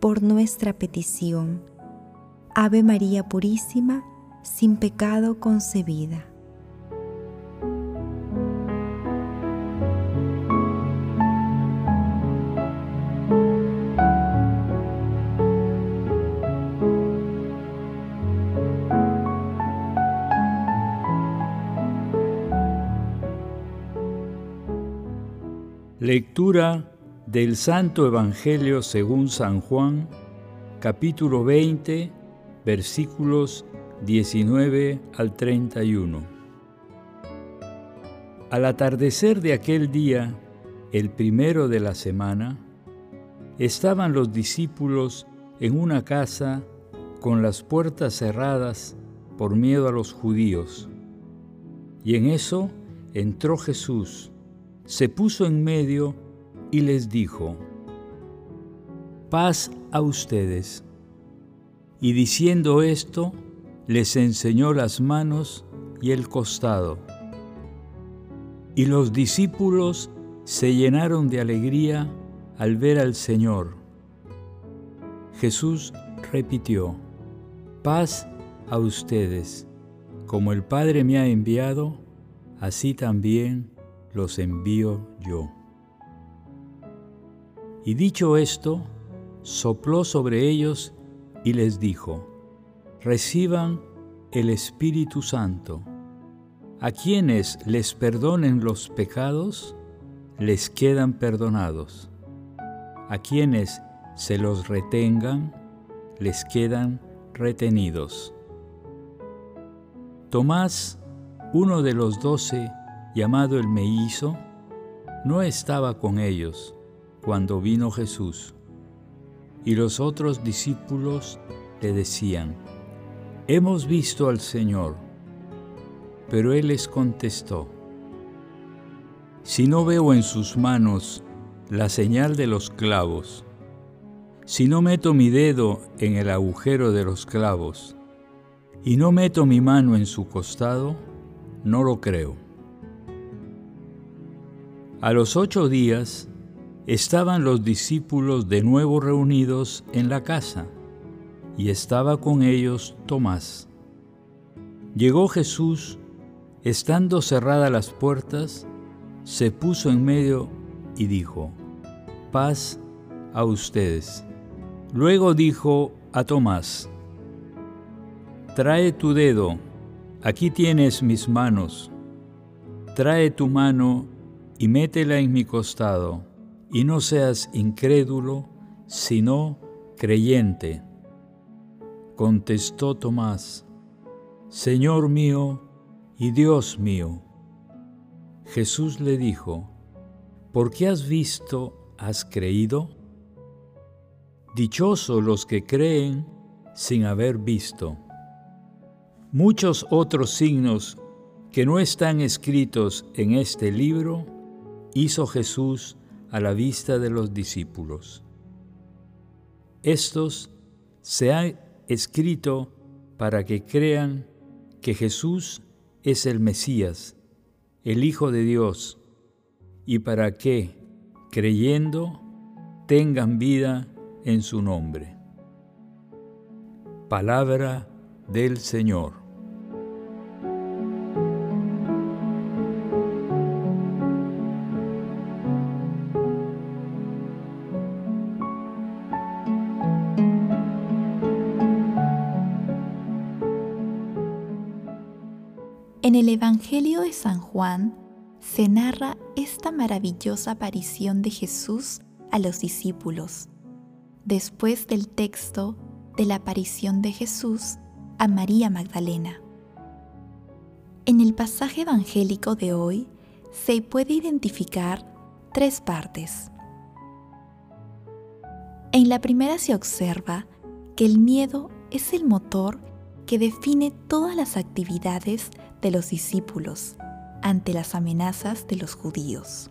por nuestra petición. Ave María Purísima, sin pecado concebida. Lectura del Santo Evangelio según San Juan, capítulo 20, versículos 19 al 31. Al atardecer de aquel día, el primero de la semana, estaban los discípulos en una casa con las puertas cerradas por miedo a los judíos. Y en eso entró Jesús se puso en medio y les dijo, paz a ustedes. Y diciendo esto, les enseñó las manos y el costado. Y los discípulos se llenaron de alegría al ver al Señor. Jesús repitió, paz a ustedes. Como el Padre me ha enviado, así también los envío yo. Y dicho esto, sopló sobre ellos y les dijo, reciban el Espíritu Santo. A quienes les perdonen los pecados, les quedan perdonados. A quienes se los retengan, les quedan retenidos. Tomás, uno de los doce, llamado el Meízo, no estaba con ellos cuando vino Jesús. Y los otros discípulos le decían, Hemos visto al Señor. Pero él les contestó, Si no veo en sus manos la señal de los clavos, si no meto mi dedo en el agujero de los clavos, y no meto mi mano en su costado, no lo creo. A los ocho días estaban los discípulos de nuevo reunidos en la casa, y estaba con ellos Tomás. Llegó Jesús, estando cerradas las puertas, se puso en medio y dijo, paz a ustedes. Luego dijo a Tomás, trae tu dedo, aquí tienes mis manos, trae tu mano y métela en mi costado, y no seas incrédulo, sino creyente. Contestó Tomás, Señor mío y Dios mío. Jesús le dijo, ¿por qué has visto, has creído? Dichosos los que creen sin haber visto. Muchos otros signos que no están escritos en este libro, hizo Jesús a la vista de los discípulos. Estos se han escrito para que crean que Jesús es el Mesías, el Hijo de Dios, y para que, creyendo, tengan vida en su nombre. Palabra del Señor. En el Evangelio de San Juan se narra esta maravillosa aparición de Jesús a los discípulos, después del texto de la aparición de Jesús a María Magdalena. En el pasaje evangélico de hoy se puede identificar tres partes. En la primera se observa que el miedo es el motor que define todas las actividades de los discípulos ante las amenazas de los judíos.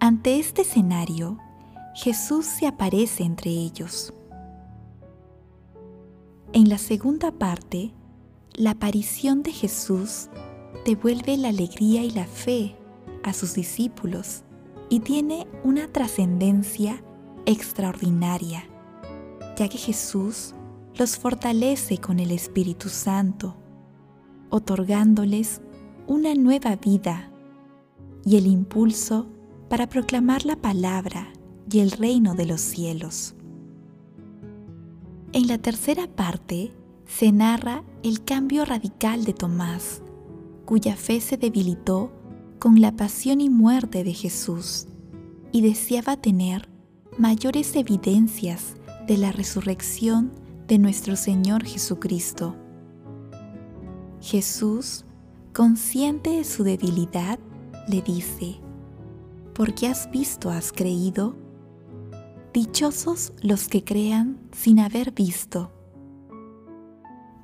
Ante este escenario, Jesús se aparece entre ellos. En la segunda parte, la aparición de Jesús devuelve la alegría y la fe a sus discípulos y tiene una trascendencia extraordinaria, ya que Jesús los fortalece con el Espíritu Santo, otorgándoles una nueva vida y el impulso para proclamar la palabra y el reino de los cielos. En la tercera parte se narra el cambio radical de Tomás, cuya fe se debilitó con la pasión y muerte de Jesús y deseaba tener mayores evidencias de la resurrección de nuestro Señor Jesucristo. Jesús, consciente de su debilidad, le dice, porque has visto has creído? Dichosos los que crean sin haber visto.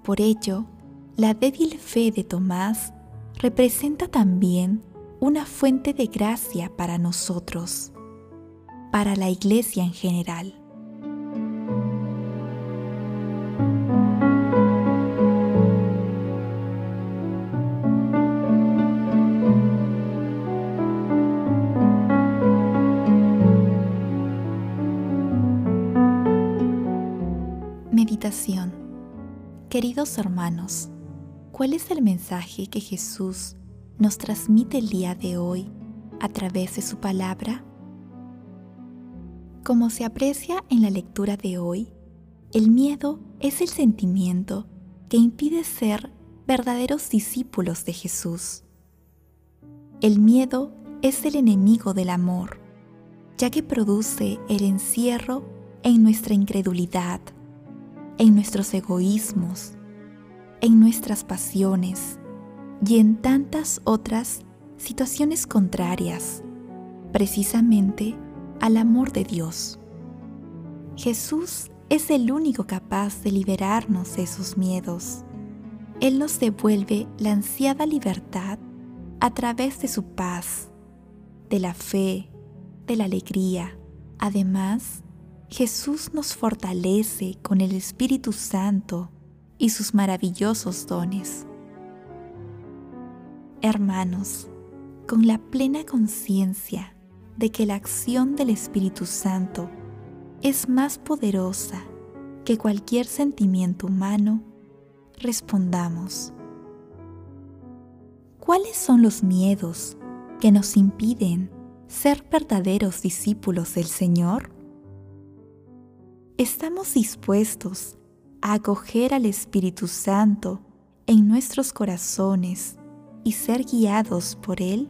Por ello, la débil fe de Tomás representa también una fuente de gracia para nosotros, para la iglesia en general. Queridos hermanos, ¿cuál es el mensaje que Jesús nos transmite el día de hoy a través de su palabra? Como se aprecia en la lectura de hoy, el miedo es el sentimiento que impide ser verdaderos discípulos de Jesús. El miedo es el enemigo del amor, ya que produce el encierro en nuestra incredulidad, en nuestros egoísmos, en nuestras pasiones, y en tantas otras situaciones contrarias, precisamente al amor de Dios. Jesús es el único capaz de liberarnos de esos miedos. Él nos devuelve la ansiada libertad a través de su paz, de la fe, de la alegría. Además, Jesús nos fortalece con el Espíritu Santo y sus maravillosos dones hermanos, con la plena conciencia de que la acción del Espíritu Santo es más poderosa que cualquier sentimiento humano, respondamos. ¿Cuáles son los miedos que nos impiden ser verdaderos discípulos del Señor? ¿Estamos dispuestos a acoger al Espíritu Santo en nuestros corazones y ser guiados por Él?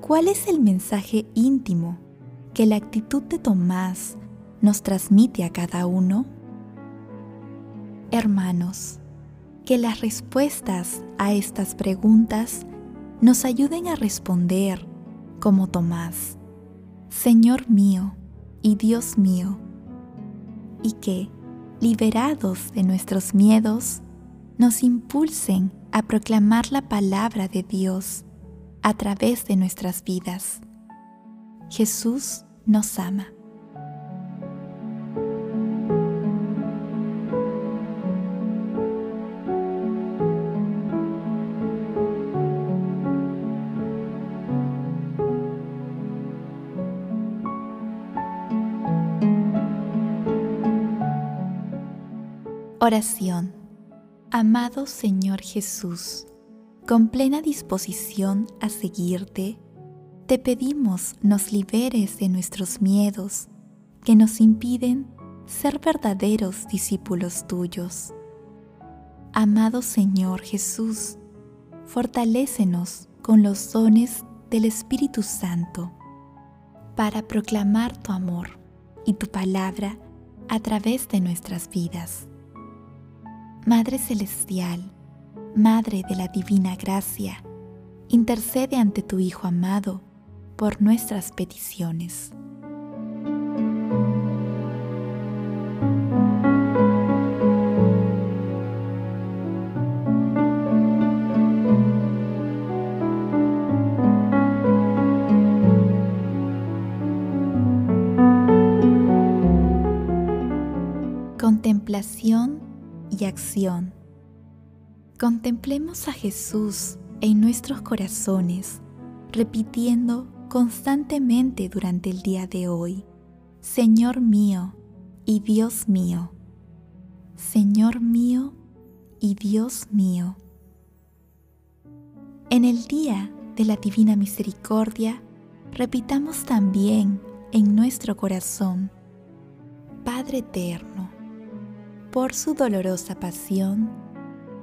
¿Cuál es el mensaje íntimo que la actitud de Tomás nos transmite a cada uno? Hermanos, que las respuestas a estas preguntas nos ayuden a responder como Tomás, Señor mío y Dios mío, y que, liberados de nuestros miedos, nos impulsen a proclamar la palabra de Dios a través de nuestras vidas. Jesús nos ama. Oración Amado Señor Jesús, con plena disposición a seguirte, te pedimos nos liberes de nuestros miedos que nos impiden ser verdaderos discípulos tuyos. Amado Señor Jesús, fortalécenos con los dones del Espíritu Santo para proclamar tu amor y tu palabra a través de nuestras vidas. Madre Celestial, Madre de la Divina Gracia, intercede ante tu Hijo amado por nuestras peticiones. Contemplación y acción. Contemplemos a Jesús en nuestros corazones, repitiendo constantemente durante el día de hoy, Señor mío y Dios mío, Señor mío y Dios mío. En el día de la Divina Misericordia, repitamos también en nuestro corazón, Padre Eterno, por su dolorosa pasión,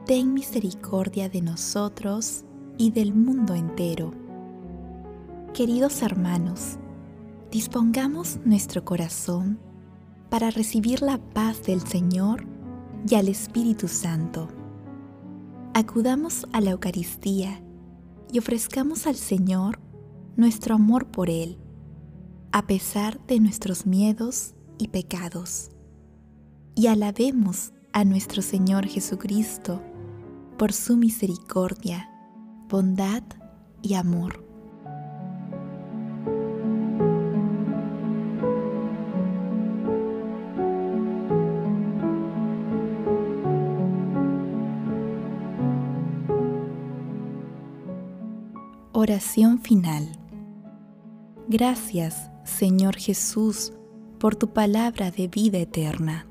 ten misericordia de nosotros y del mundo entero. Queridos hermanos, dispongamos nuestro corazón para recibir la paz del Señor y al Espíritu Santo. Acudamos a la Eucaristía y ofrezcamos al Señor nuestro amor por Él, a pesar de nuestros miedos y pecados y alabemos a nuestro Señor Jesucristo por su misericordia, bondad y amor. Oración final. Gracias, Señor Jesús, por tu palabra de vida eterna